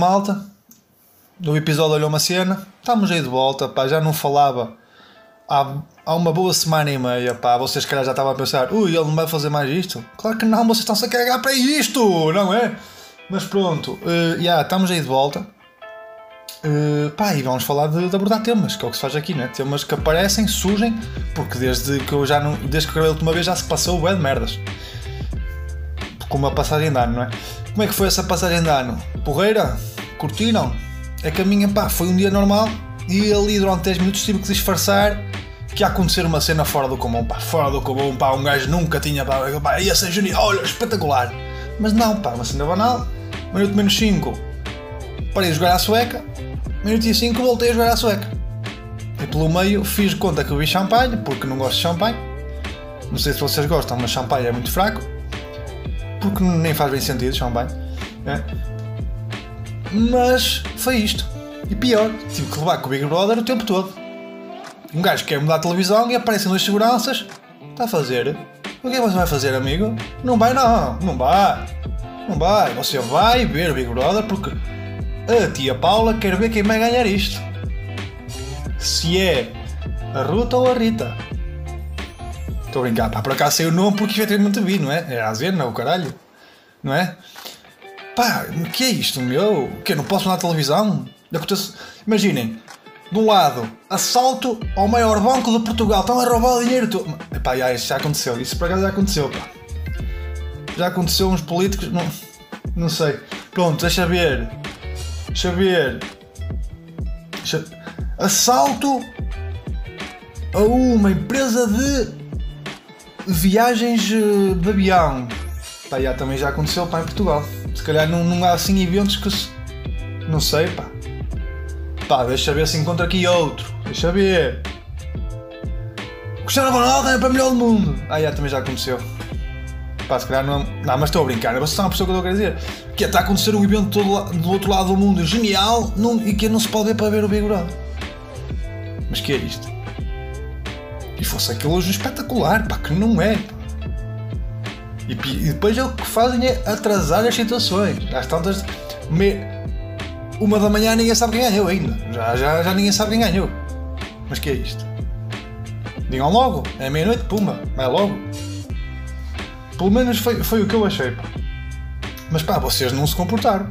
malta. No episódio Olhou uma Cena. Estamos aí de volta, pá. Já não falava há, há uma boa semana e meia, pá. Vocês, calhar, já estavam a pensar: ui, ele não vai fazer mais isto? Claro que não, vocês estão-se a cagar para isto, não é? Mas pronto, uh, yeah, estamos aí de volta. Uh, pá, e vamos falar de, de, abordar temas, que é o que se faz aqui, né? Temas que aparecem, surgem, porque desde que eu já não. Desde que eu gravei a última vez já se passou o de merdas. Com uma passagem de ano, não é? Como é que foi essa passagem de ano? Porreira? Curtiram? É que a minha, pá, foi um dia normal e ali durante 10 minutos tive que disfarçar que ia acontecer uma cena fora do comum, pá, fora do comum, pá, um gajo nunca tinha, pá, pá ia ser genial, olha, espetacular. Mas não, pá, uma cena banal, minuto menos 5, parei de jogar à sueca, minuto e 5 voltei a jogar à sueca. E pelo meio fiz conta que bebi champanhe, porque não gosto de champanhe. Não sei se vocês gostam, mas champanhe é muito fraco. Porque nem faz bem sentido champanhe. É? Mas foi isto. E pior, tive que levar com o Big Brother o tempo todo. Um gajo quer mudar a televisão e aparecem dois seguranças. Está a fazer? O que é que você vai fazer, amigo? Não vai não, não vai. Não vai. Você vai ver o Big Brother porque a tia Paula quer ver quem vai ganhar isto. Se é a Ruta ou a Rita. Estou a brincar, pá, por acaso sei o nome porque efetivamente vi, não é? É a Zena, o caralho. Não é? Pá, o que é isto, meu? O que Não posso na televisão? Imaginem, de um lado, assalto ao maior banco de Portugal, estão a roubar o dinheiro todo. Epá, já, isso já aconteceu, isso por acaso já aconteceu, pá. Já aconteceu uns políticos, não, não sei. Pronto, deixa ver. Deixa ver. Deixa... Assalto a uma empresa de viagens eh, de avião. Pá, já, também já aconteceu pá, em Portugal. Se calhar não, não há assim eventos que se... Não sei, pá. Pá, deixa ver se encontro aqui outro. Deixa ver. Cristiano Ronaldo é para melhor do mundo. Ah, já, também já aconteceu. Pá, se calhar não. Não, mas estou a brincar. Vocês estão a perceber que eu querer dizer. Que é, está a acontecer um evento todo, do outro lado do mundo genial e que não se pode ver para ver o Big Brother. Mas que é isto? E fosse aquilo hoje espetacular, pá, que não é. Pá. E, depois é o que fazem é atrasar as situações. Às tantas. Me, uma da manhã ninguém sabe quem ganhou ainda. Já, já, já ninguém sabe quem ganhou. Mas que é isto? Digam logo, é meia-noite, pumba, vai logo. Pelo menos foi, foi o que eu achei. Pá. Mas pá, vocês não se comportaram.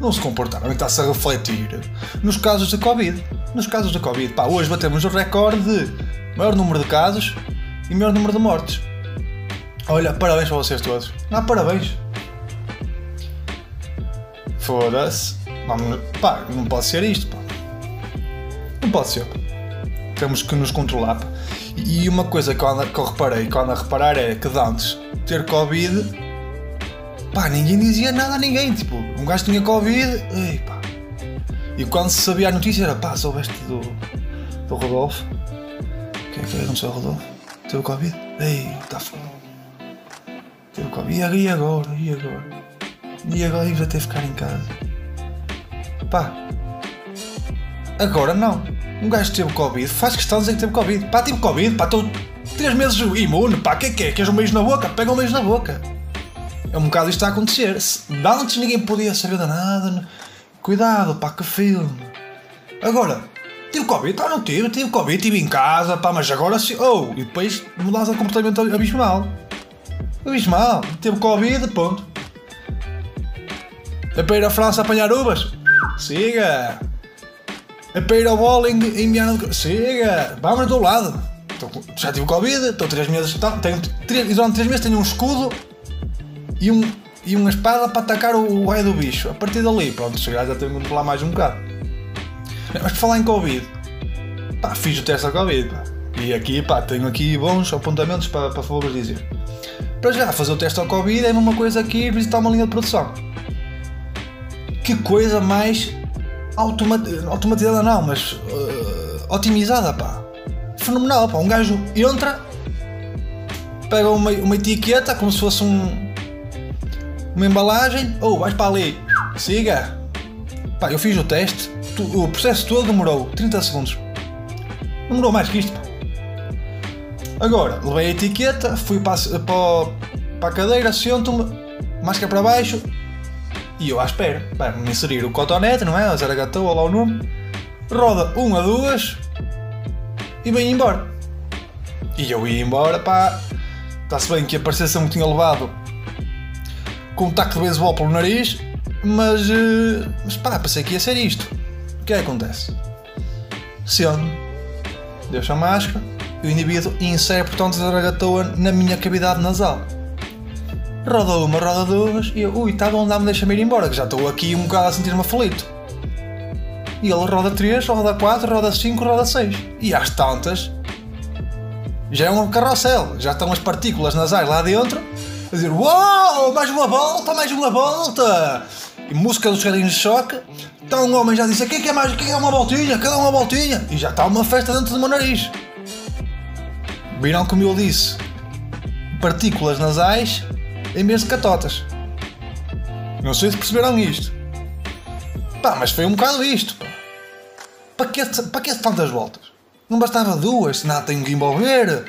Não se comportaram. Está-se a refletir nos casos de Covid. Nos casos de Covid. Pá, hoje batemos o recorde de maior número de casos e maior número de mortes. Olha, parabéns para vocês todos. Não, parabéns. Foda-se. Não, pá, não pode ser isto, pá. Não pode ser. Temos que nos controlar, pá. E uma coisa que eu, que eu reparei, que eu ando a reparar é que de antes ter Covid, pá, ninguém dizia nada a ninguém. Tipo, um gajo tinha Covid, ei, pá. E quando se sabia a notícia era, pá, soubeste do, do Rodolfo. O que é que aconteceu, Rodolfo? Teve Covid? Ei, está foda. Covid. E agora? E agora? E agora íamos até ficar em casa. Pá, agora não. Um gajo teve Covid, faz questão de dizer que teve Covid. Pá, tive Covid, pá, estou 3 meses imune, pá, que é que é? Queres um beijo na boca? Pega um beijo na boca. É um bocado isto a acontecer. Antes ninguém podia saber de nada. Cuidado, pá, que filme. Agora, tive Covid? Ah, não tive, tive Covid, estive em casa, pá, mas agora sim. Oh, e depois mudança de comportamento abismal. Abismal. Teve Covid, ponto. É para ir à França apanhar uvas? Siga! É para ir ao bowling em Miano. Siga! Vamos do lado! Já tive Covid, estou 3 meses. Tenho, e durante 3 meses tenho um escudo e, um, e uma espada para atacar o raio do bicho. A partir dali, pronto, chegar já tenho que controlar mais um bocado. Mas por falar em Covid, pá, fiz o teste da Covid, pá. E aqui, pá, tenho aqui bons apontamentos para, para favor dizer. Para já, fazer o teste ao Covid é uma coisa aqui visitar uma linha de produção que coisa mais automatizada não, mas uh, otimizada, pá. Fenomenal, pá. Um gajo entra, pega uma, uma etiqueta como se fosse um, uma embalagem, ou oh, vais para ali, siga. Pá, eu fiz o teste, o processo todo demorou 30 segundos. Demorou mais que isto, pá. Agora, levei a etiqueta, fui para, para, para a cadeira, sento-me, máscara para baixo e eu à espera. Pá, me inserir o cotonete, não é? A Zaragatou, lá o nome. Roda 1 um a 2 e vem embora. E eu ia embora, pá. Está-se bem que a parecer me tinha levado com um taco de beisebol pelo nariz, mas, uh, mas pá, pensei que ia ser isto. O que é que acontece? Sendo, deixa a máscara e o indivíduo insere portanto a zaragatoa na minha cavidade nasal. Roda uma, roda duas e eu, ui, tá bom, dá-me, deixa-me ir embora, que já estou aqui um bocado a sentir-me aflito. E ele roda 3, roda 4, roda 5, roda 6. E às tantas, já é um carrossel, já estão as partículas nasais lá dentro, a dizer: Uau, mais uma volta, mais uma volta! E música dos carinhos de choque. Está um homem já disse: que é mais? Quem é uma voltinha? Quer dar uma voltinha? E já está uma festa dentro do meu nariz. Viram como eu disse? Partículas nasais em vez de catotas. Não sei se perceberam isto. Pá, mas foi um bocado isto. Para que, para que tantas voltas? Não bastava duas, senão tenho que envolver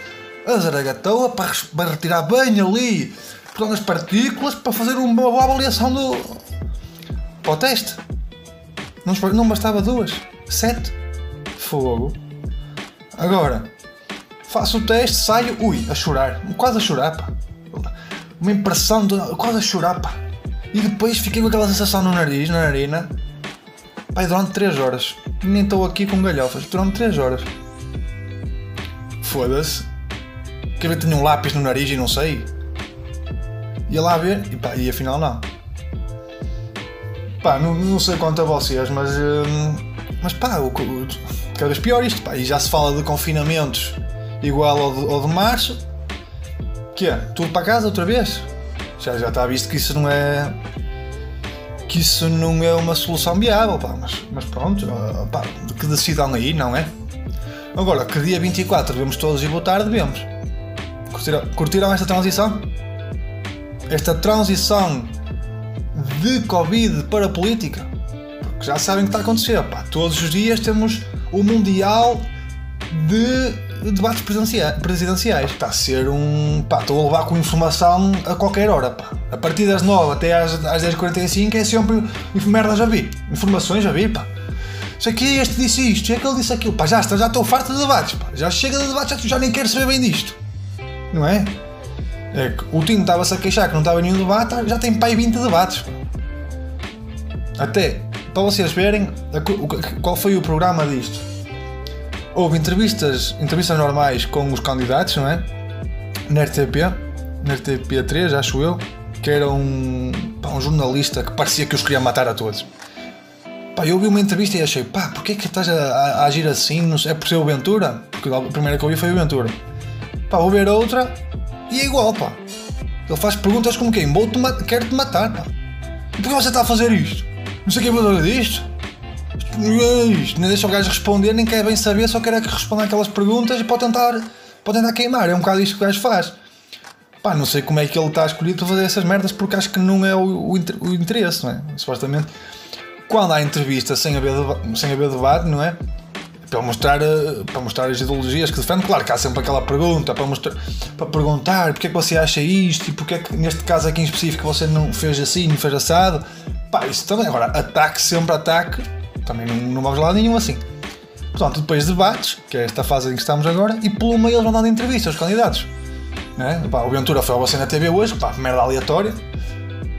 a zaragatoa para, para retirar bem ali portanto, as partículas para fazer uma boa avaliação do. para o teste. Não, não bastava duas. Sete. Fogo. Agora, faço o teste, saio, ui, a chorar. Quase a chorar, pá uma impressão de quase a chorar, pá. E depois fiquei com aquela sensação no nariz, na narina, pá, durante 3 horas. Nem estou aqui com galhofas, durante 3 horas. Foda-se. Quer ver, tinha um lápis no nariz e não sei. Ia lá ver e pá, e afinal não. Pá, não, não sei quanto a vocês, mas. Hum, mas pá, o, o, cada vez pior isto, pá. E já se fala de confinamentos igual ao de, ao de março que é? Tudo para casa outra vez? Já, já está visto que isso não é. que isso não é uma solução viável, pá, mas, mas pronto, pá, que decidam aí, não é? Agora, que dia 24 devemos todos ir votar, devemos. Curtiram, curtiram esta transição? Esta transição de Covid para política? Porque já sabem o que está a acontecer, pá. Todos os dias temos o Mundial de debates presidenciais. Está a ser um. Pá, estou a levar com informação a qualquer hora. Pá. A partir das 9 até às, às 10h45 é sempre merda já vi. Informações já vi, pá. Isso aqui, este disse isto, é que ele disse aquilo. Pá, já, já estou farto de debates, pá. Já chega de debates, já, já nem quero saber bem disto. Não é? é o Tino estava-se a queixar que não estava nenhum debate, já tem pai 20 debates. Até, para vocês verem, qual foi o programa disto houve entrevistas, entrevistas normais com os candidatos, não é? Na RTP, na RTP3, acho eu, que era um, pá, um jornalista que parecia que os queria matar a todos. Pá, eu ouvi uma entrevista e achei, pá, porquê que estás a, a, a agir assim? É por ser o Ventura? Porque a primeira que eu ouvi foi o Ventura. Pá, vou ver outra e é igual, pá. Ele faz perguntas como quem? Vou-te quero-te matar, pá. Porquê você está a fazer isto? Não sei quem fazer disto nem deixa o gajo responder, nem quer bem saber, só quer é que responda aquelas perguntas e pode tentar, pode tentar queimar. É um bocado isto que o gajo faz. Pá, não sei como é que ele está escolhido para fazer essas merdas porque acho que não é o, o, o interesse, não é? Supostamente, quando há entrevista sem haver, sem haver debate, não é? Para mostrar, eh, para mostrar as ideologias que defende, claro que há sempre aquela pergunta para, mostrar, para perguntar porque é que você acha isto e porque é que neste caso aqui em específico você não fez assim, não fez assado. Pá, isso também. Agora, ataque sempre ataque também não, vamos lá nenhum assim. Portanto, depois debates, que é esta fase em que estamos agora, e pelo meio eles vão dando entrevistas aos candidatos. Né? Pá, o Ventura foi ao você TV hoje, pá, merda aleatória.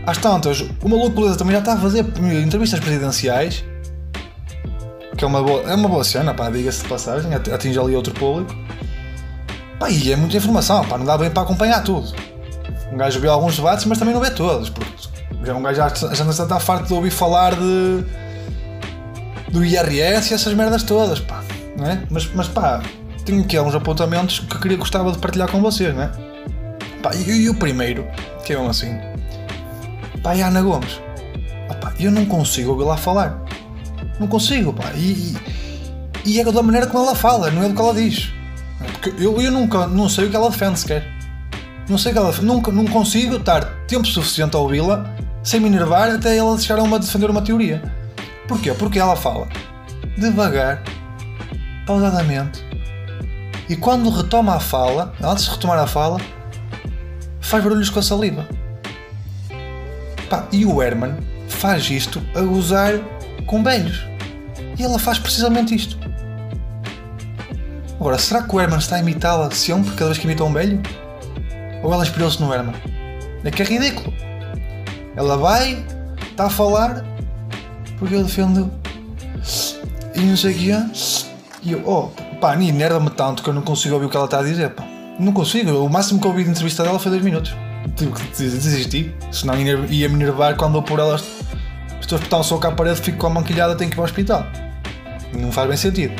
Às tantas, o maluco beleza também já está a fazer entrevistas presidenciais, que é uma boa, é uma boa cena, pá, diga-se de passagem, atinge ali outro público. Pá, e é muita informação, pá, não dá bem para acompanhar tudo. Um gajo vê alguns debates, mas também não vê todos, porque já um gajo já, já está farto de ouvir falar de do IRS e essas merdas todas, pá. É? mas, mas pá, tenho aqui alguns apontamentos que queria gostava de partilhar com vocês, não é? Pá, e, e o primeiro, que é um assim, pá, e Ana Gomes, pá, eu não consigo ouvir lá falar. Não consigo, pá. E, e, e é da maneira como ela fala, não é do que ela diz. Porque eu, eu nunca, não sei o que ela defende sequer. Não sei o que ela nunca, não consigo estar tempo suficiente a ouvi-la sem me enervar até ela chegar a uma defender uma teoria. Porquê? Porque ela fala devagar, pausadamente. E quando retoma a fala, antes de retomar a fala, faz barulhos com a saliva. Pá, e o Herman faz isto a gozar com velhos. E ela faz precisamente isto. Agora, será que o Herman está a imitá-la sempre, cada vez que imita um velho? Ou ela inspirou-se no Herman? É que é ridículo. Ela vai, está a falar, porque ele defende e não sei o que é. E eu, oh, pá, nem enerva-me tanto que eu não consigo ouvir o que ela está a dizer, pá. Não consigo, o máximo que eu ouvi de entrevista dela foi 2 minutos. Tive que desistir, senão ia me enervar quando eu por elas. Estou a espetar um soco à parede, fico com a manquilhada, tenho que ir ao hospital. Não faz bem sentido.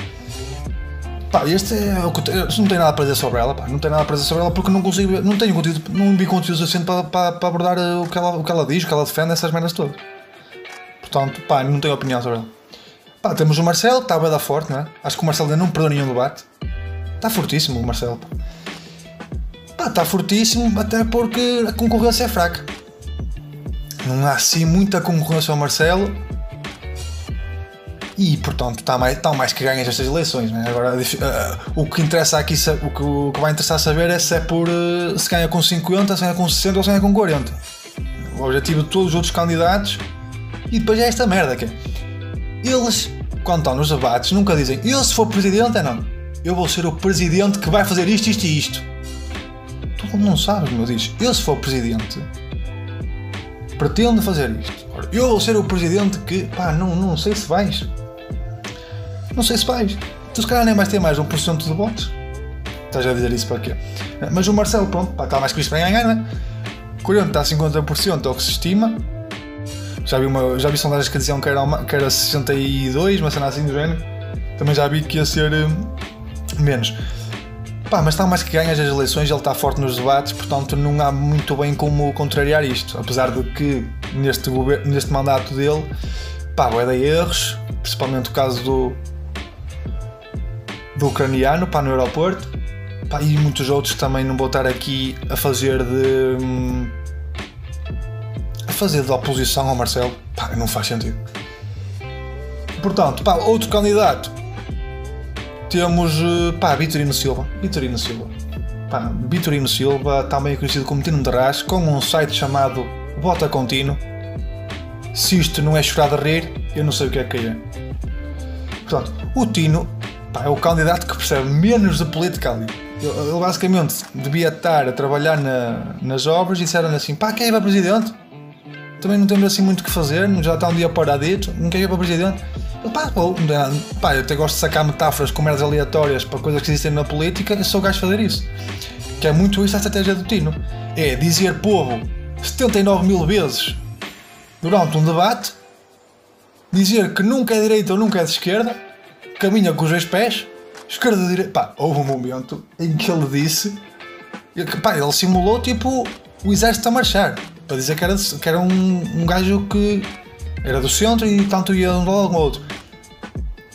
Pá, este é o que não tem nada para dizer sobre ela, pá, não tem nada para dizer sobre ela porque não consigo não tenho conteúdo, não vi conteúdo suficiente para, para, para abordar o que, ela, o que ela diz, o que ela defende, essas merdas todas. Portanto, pá, não tenho opinião sobre ela. Pá, temos o Marcelo, que está bem da forte, não é? Acho que o Marcelo ainda não perdeu nenhum debate. Está fortíssimo o Marcelo, pá. Está fortíssimo, até porque a concorrência é fraca. Não há assim muita concorrência ao Marcelo e portanto está mais, está mais que ganhas estas eleições. Né? Agora uh, o que interessa aqui, o que, vai interessar saber é se é por uh, se ganha com 50, se ganha com 60 ou se ganha com 40. O objetivo de todos os outros candidatos e depois é esta merda que é. Eles, quando estão nos debates, nunca dizem eu se for presidente é não. Eu vou ser o presidente que vai fazer isto, isto e isto. Tu não sabes, meu diz. Eu se for presidente pretendo fazer isto. Eu vou ser o presidente que, pá, não, não sei se vais. Não sei se vais. Tu se calhar nem vais ter mais de 1% de votos. Estás a dizer isso para quê? Mas o Marcelo, pronto, pá, está mais que isto para ganhar, não é? 40 a 50% é o que se estima. Já vi, uma, já vi sondagens que diziam que era, uma, que era 62, uma cena assim do género. Também já vi que ia ser uh, menos. Pá, mas está mais que ganhas as eleições, ele está forte nos debates, portanto não há muito bem como contrariar isto. Apesar de que neste, neste mandato dele, pá, vai dar erros, principalmente o caso do, do ucraniano para no aeroporto pá, e muitos outros também não vou estar aqui a fazer de a fazer de oposição ao Marcelo pá, não faz sentido. Portanto pá, outro candidato. Temos pá, Vitorino Silva. Vitorino Silva. Pá, Vitorino Silva também conhecido como Tino de Rás com um site chamado Vota Contínuo. Se isto não é chorar de rir eu não sei o que é que é. Portanto o Tino pá, é o candidato que percebe menos de política ali. Ele basicamente devia estar a trabalhar na, nas obras e disseram assim: pá, quer ir para presidente? Também não temos assim muito o que fazer, já está um dia paradito, não quer ir para presidente? Ele, pá, ou, pá, eu até gosto de sacar metáforas com merdas aleatórias para coisas que existem na política, eu sou o gajo de fazer isso. Que é muito isso a estratégia do Tino: é dizer povo 79 mil vezes durante um debate, dizer que nunca é direita ou nunca é de esquerda caminha com os dois pés, esquerda e direita. Pá, houve um momento em que ele disse. Pá, ele simulou tipo o exército a marchar. Para dizer que era, que era um, um gajo que era do centro e tanto ia um lado como outro.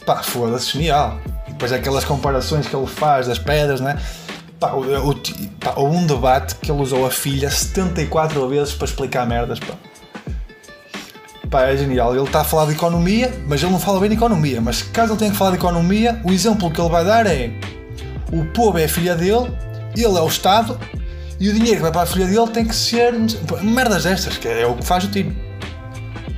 Pá, foda-se, genial. E depois aquelas comparações que ele faz das pedras, né? Pá, o, o, pá, um debate que ele usou a filha 74 vezes para explicar merdas, pá. Pá, é genial. Ele está a falar de economia, mas ele não fala bem de economia. Mas caso ele tenha que falar de economia, o exemplo que ele vai dar é: o povo é a filha dele, ele é o Estado, e o dinheiro que vai para a filha dele tem que ser merdas destas, que é o que faz o Tino.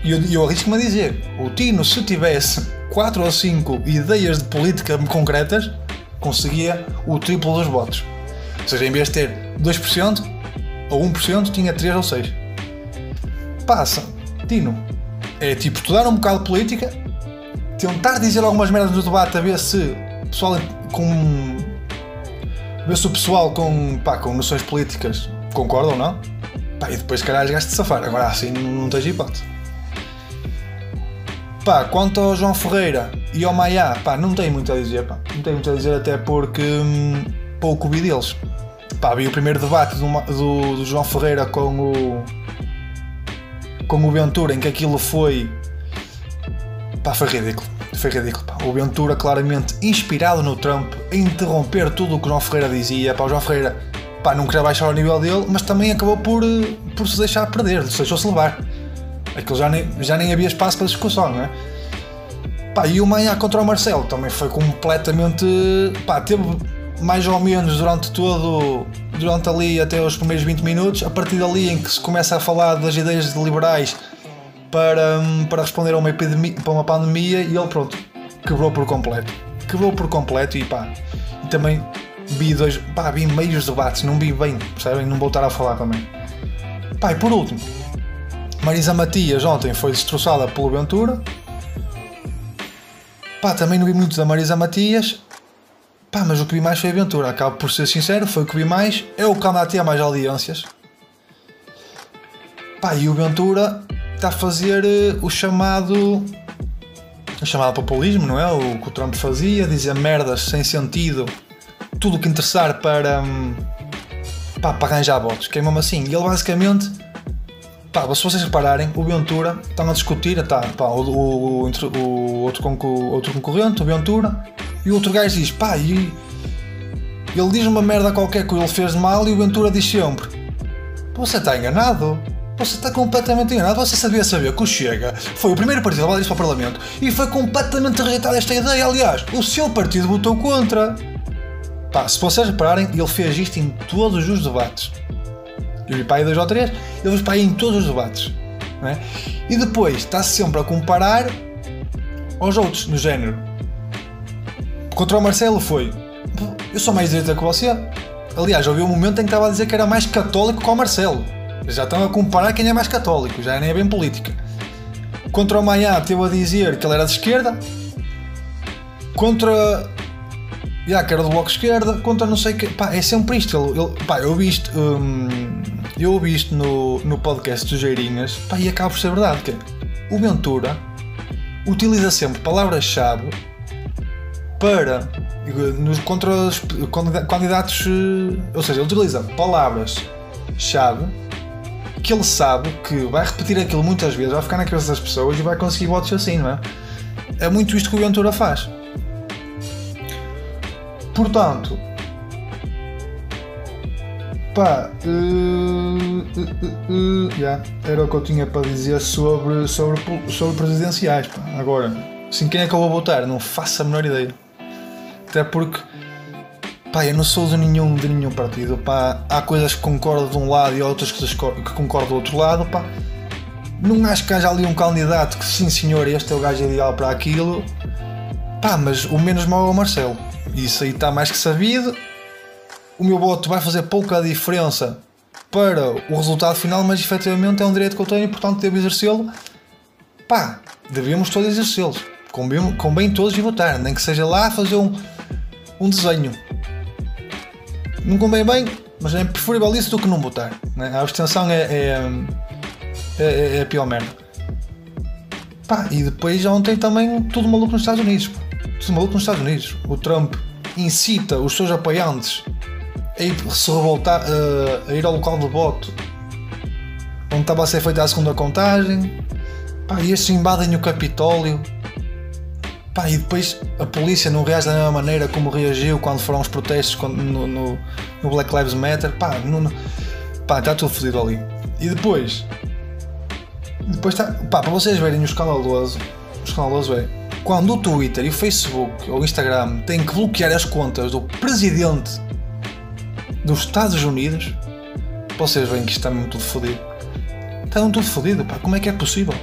E eu, eu arrisco-me a dizer: o Tino, se tivesse 4 ou 5 ideias de política concretas, conseguia o triplo dos votos. Ou seja, em vez de ter 2% ou 1%, tinha 3 ou 6. Passa, Tino, é tipo estudar um bocado de política, tentar dizer algumas merdas no debate a ver se o pessoal com. Ver se o pessoal com, pá, com noções políticas concorda ou não. Pá, e depois, caralho, gasto de safar. Agora assim não, não tens hipótese. Pá, quanto ao João Ferreira e ao Maia, pá, não tenho muito a dizer, pá. Não tenho muito a dizer até porque hum, pouco vi deles. Pá, vi o primeiro debate do, do, do João Ferreira com o com o Ventura, em que aquilo foi. pá, foi ridículo. Foi ridículo. Pá. O Ventura, claramente inspirado no Trump, a interromper tudo o que o João Ferreira dizia. Pá, o João Ferreira pá, não queria baixar o nível dele, mas também acabou por, por se deixar perder, deixou-se levar. Aquilo já nem, já nem havia espaço para discussão, não é? Pá, e o Maia contra o Marcelo também foi completamente. pá, teve mais ou menos durante todo, durante ali até os primeiros 20 minutos, a partir dali em que se começa a falar das ideias de liberais para, hum, para responder a uma epidemia, para uma pandemia e ele pronto, quebrou por completo. Quebrou por completo e pá, e também vi dois, pá, vi meios debates, não vi bem, percebem? Não vou estar a falar também. Pá, e por último, Marisa Matias ontem foi destroçada pelo Ventura. Pá, também não vi muito da Marisa Matias. Pá, mas o que vi mais foi a Ventura. Acabo por ser sincero, foi o que vi mais. É o canal a mais audiências. Pá, e o Ventura está a fazer uh, o chamado. O chamado populismo, não é? O que o Trump fazia, dizer merdas sem sentido, tudo o que interessar para. Um, pá, para arranjar votos, que é mesmo assim. E ele basicamente Pá, se vocês repararem, o Ventura estão a discutir, tá, pá, o, o, o, o outro, outro concorrente, o Ventura, e o outro gajo diz, pá, e ele diz uma merda qualquer que ele fez de mal e o Ventura diz sempre: Você está enganado. Você está completamente enganado. Você sabia saber que o Chega foi o primeiro partido a levar isso para o Parlamento e foi completamente rejeitada esta ideia. Aliás, o seu partido votou contra. Pá, se vocês repararem, ele fez isto em todos os debates. Eu vi para aí dois ou três, ele fez para aí em todos os debates. É? E depois está-se sempre a comparar aos outros, no género. Contra o Marcelo foi. Eu sou mais direita que você. Aliás, houve um momento em que estava a dizer que era mais católico que o Marcelo. Já estão a comparar quem é mais católico, já nem é bem política. Contra o Maia teve a dizer que ele era de esquerda. Contra Yeah, que era do bloco esquerda, contra não sei que. Pá, é sempre isto. Ele, ele, pá, eu ouvi isto, hum, eu ouvi isto no, no podcast dos Geirinhas pá, e acaba por ser verdade. Que o Ventura utiliza sempre palavras-chave para nos, contra os candidatos. Eh, ou seja, ele utiliza palavras-chave que ele sabe que vai repetir aquilo muitas vezes, vai ficar na cabeça das pessoas e vai conseguir votos assim, não é? É muito isto que o Ventura faz. Portanto, pá, uh, uh, uh, yeah, era o que eu tinha para dizer sobre, sobre, sobre presidenciais. Pá. Agora, assim, quem é que eu vou votar? Não faço a menor ideia. Até porque, pá, eu não sou de nenhum, de nenhum partido. Pá. Há coisas que concordo de um lado e outras que, que concordo do outro lado. Pá. Não acho que haja ali um candidato que, sim senhor, este é o gajo ideal para aquilo. Pá, mas o menos mau é o Marcelo. Isso aí está mais que sabido. O meu voto vai fazer pouca diferença para o resultado final, mas efetivamente é um direito que eu tenho e portanto devo exercê-lo. Pá, devemos todos exercê-los. Convém, convém todos votar, nem que seja lá fazer um, um desenho. Não convém bem, mas é preferível isso do que não votar. Né? A abstenção é, é, é, é a pior merda. Pá, e depois ontem também tudo maluco nos Estados Unidos. Tudo maluco nos Estados Unidos. O Trump incita os seus apoiantes a ir se revoltar, uh, a ir ao local de voto onde estava a ser feita a segunda contagem. Pá, e estes invadem o Capitólio. Pá, e depois a polícia não reage da mesma maneira como reagiu quando foram os protestos no, no, no Black Lives Matter. Pá, não, pá, está tudo fodido ali. E depois, depois está, pá, para vocês verem o escandaloso, o escandaloso é quando o Twitter e o Facebook ou o Instagram têm que bloquear as contas do presidente dos Estados Unidos, vocês veem que está mesmo tudo fodido. Está mesmo tudo fodido, pá. Como é que é possível?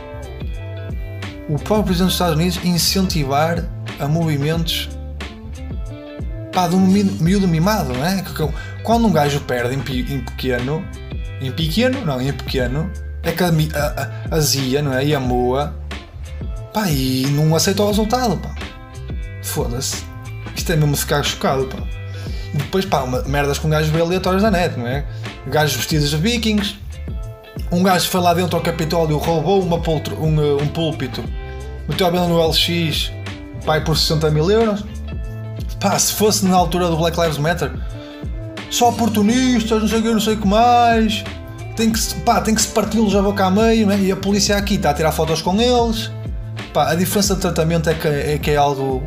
O próprio presidente dos Estados Unidos incentivar a movimentos pá, de um miúdo mimado, não é? Quando um gajo perde em, pequeno, em pequeno, não, em pequeno, é que a, a, a Zia, não é? E a Moa Pá, e não aceita o resultado, pá. Foda-se. Isto é mesmo ficar chocado, pá. E depois, pá, uma, merdas com gajos aleatórios da net, não é? Gajos vestidos de vikings. Um gajo foi lá dentro ao Capitólio, roubou uma poltro, um, um púlpito, meteu a venda no LX, pá, por 60 mil euros. Pá, se fosse na altura do Black Lives Matter, só oportunistas, não sei o que, não sei o que mais. Tem que, pá, tem que se parti-los a boca a meio, é? e a polícia aqui está a tirar fotos com eles Pá, a diferença de tratamento é que é, que é algo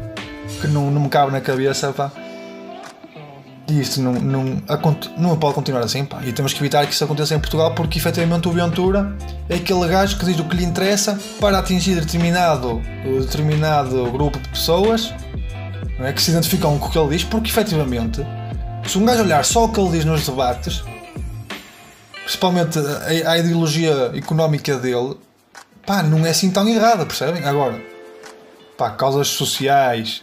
que não, não me cabe na cabeça, pá. Isto não, não, não pode continuar assim, pá. E temos que evitar que isso aconteça em Portugal porque efetivamente o Ventura é aquele gajo que diz o que lhe interessa para atingir determinado, determinado grupo de pessoas não é? que se identificam com o que ele diz, porque efetivamente, se um gajo olhar só o que ele diz nos debates, principalmente a, a ideologia económica dele, pá, não é assim tão errada, percebem? Agora, pá, causas sociais,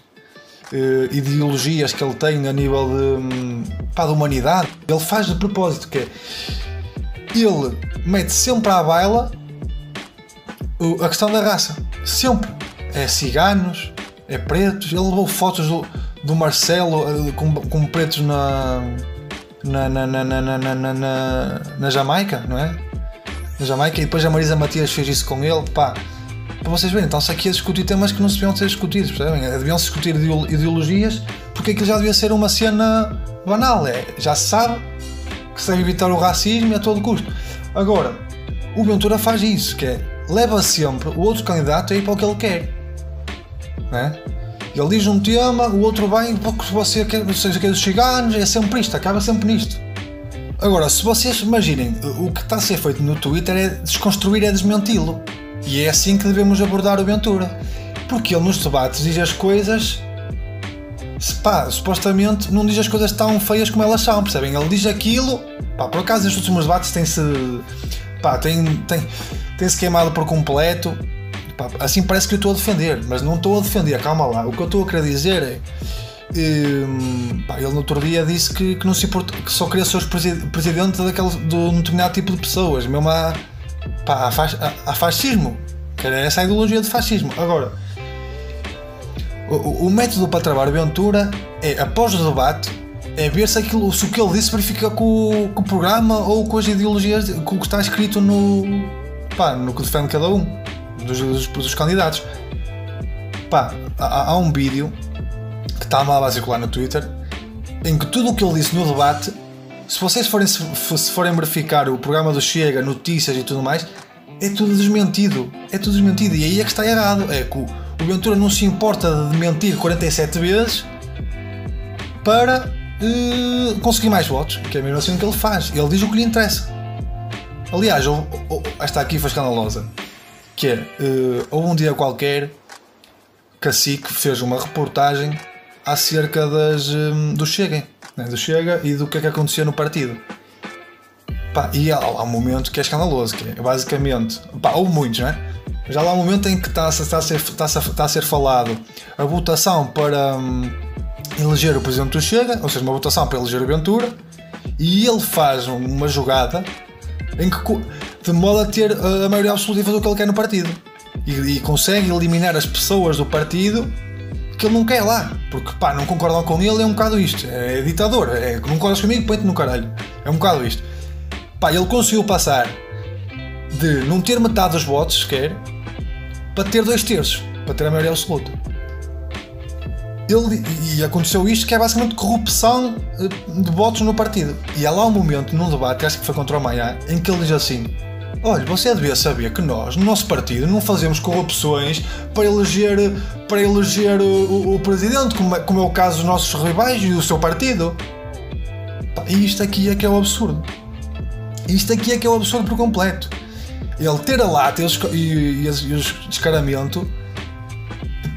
eh, ideologias que ele tem a nível de, hum, pá, de humanidade, ele faz de propósito, que é, ele mete sempre à baila a questão da raça, sempre, é ciganos, é pretos, ele levou fotos do, do Marcelo eh, com, com pretos na, na, na, na, na, na, na, na Jamaica, não é? Na Jamaica, e depois a Marisa Matias fez isso com ele, pá. Para vocês verem, então-se aqui a discutir temas que não se deviam ser discutidos, percebem? Deviam-se discutir ideologias, porque aquilo já devia ser uma cena banal, é, já se sabe que se deve evitar o racismo a todo custo. Agora, o Ventura faz isso, que é, leva sempre o outro candidato a ir para o que ele quer, não é? Ele diz um tema, o outro vem, porque você quer, seja que é dos ciganos, é sempre isto, acaba sempre nisto. Agora, se vocês imaginem, o que está a ser feito no Twitter é desconstruir, é desmenti-lo. E é assim que devemos abordar o Ventura. Porque ele nos debates diz as coisas. Pá, supostamente não diz as coisas tão feias como elas são, percebem? Ele diz aquilo. Pá, por acaso, nestes últimos debates tem-se. Pá, tem, tem, tem-se queimado por completo. Pá, assim parece que eu estou a defender, mas não estou a defender, calma lá. O que eu estou a querer dizer é. Um, pá, ele no outro dia disse que, que, não se importa, que só queria ser presidente daquele, de um determinado tipo de pessoas, mesmo a, pá, a, faz, a fascismo, era essa a ideologia de fascismo. Agora, o, o, método para travar Ventura é, após o debate, é ver se, aquilo, se o que ele disse verifica com, com o programa ou com as ideologias, com o que está escrito no, pá, no que defende cada um dos, dos, dos candidatos. Pá, há, há, um vídeo que está mal a circular no Twitter em que tudo o que ele disse no debate, se vocês forem, se, forem verificar o programa do Chega, notícias e tudo mais, é tudo desmentido. É tudo desmentido. E aí é que está errado. É que o, Ventura não se importa de mentir 47 vezes para uh, conseguir mais votos, que é mesmo assim que ele faz. Ele diz o que lhe interessa. Aliás, esta aqui foi escandalosa que é, uh, houve um dia qualquer que a SIC fez uma reportagem acerca das, um, do Chega, né, do Chega e do que é que acontecia no partido. Pá, e há, há, um momento que é escandaloso, que é basicamente, pá, houve muitos, não é? Já lá há um momento em que está, está, a, ser, está, a, está a ser falado a votação para um, eleger o presidente do Chega, ou seja, uma votação para eleger o Ventura, e ele faz uma jogada em que de modo a ter a maioria absoluta do que ele quer no partido. E, e, consegue eliminar as pessoas do partido que ele não quer lá. Porque pá, não concordam com ele, é um bocado isto. É ditador. É, não concordas comigo, põe-te no caralho. É um bocado isto. Pá, ele conseguiu passar de não ter metade dos votos sequer para ter dois terços, para ter a maioria absoluta. Ele, e aconteceu isto que é basicamente corrupção eh, de votos no partido. E há lá um momento num debate, acho que foi contra o Maia, em que ele diz assim: Olha, você devia saber que nós, no nosso partido, não fazemos corrupções para eleger, para eleger o, o presidente, como é, como é, o caso dos nossos rivais e do seu partido. E isto aqui é que é o absurdo. Isto aqui é que é o absurdo por completo. Ele ter a lata e, o descaramento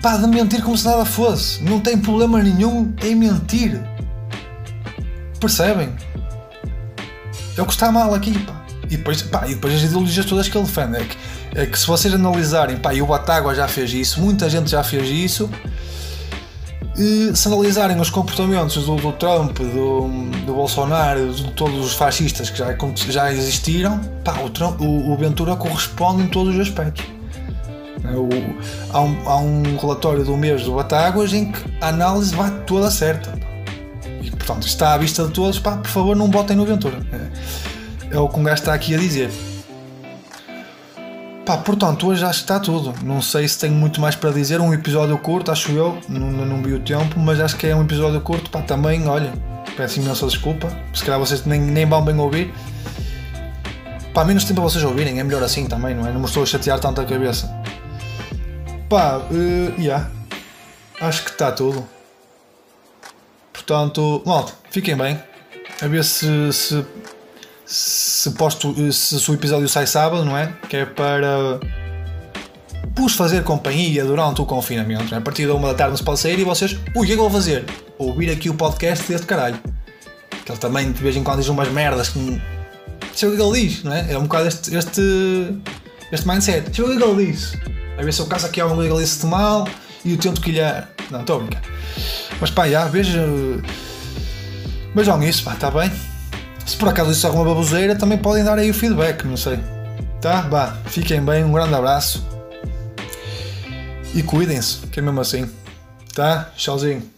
pá, de mentir como se nada fosse. Não tem problema nenhum em mentir. Percebem? É o que está mal aqui, pá. E depois, pá, e depois as ideologias todas que ele defende. É que, é que se vocês analisarem, pá, e o Batágua já fez isso, muita gente já fez isso. E se analisarem os comportamentos do, do Trump, do, do, Bolsonaro, de todos os fascistas que já, já existiram, pá, o, Trump, o, o Ventura corresponde em todos os aspectos. O, há, um, há um relatório do mês do Batáguas em que a análise vai toda certa. E portanto está à vista de todos, pá, por favor não botem no Ventura. É o que um gajo está aqui a dizer. Pá, portanto, hoje acho que está tudo. Não sei se tenho muito mais para dizer. Um episódio curto, acho eu. Não, não vi o tempo, mas acho que é um episódio curto. Pá, também, olha, peço imensa desculpa. Se calhar vocês nem, nem vão bem ouvir. Pá, menos tempo para vocês ouvirem. É melhor assim também, não é? Não me estou a chatear tanto a cabeça. Pá, uh, yeah. Acho que está tudo. Portanto, malta, fiquem bem. A ver se, se se, posto, se, se o episódio sai sábado, não é? Que é para pus fazer companhia durante o confinamento. A partir da uma da tarde não se pode sair e vocês, o que é que eu vou fazer? Ouvir aqui o podcast deste caralho. Que ele também de vez em quando diz umas merdas que. Não o que ele diz, não é? É um bocado este, este, este mindset. Sei o que ele diz. A ver se eu caso aqui alguma coisa que ele disse de mal e eu tento quilhar. Não, estou a brincar. Mas pá, já, vejo. Vejam isso, pá, está bem? Se por acaso disse alguma baboseira, também podem dar aí o feedback, não sei. Tá? Vá, fiquem bem, um grande abraço. E cuidem-se, que é mesmo assim. Tá? Tchauzinho.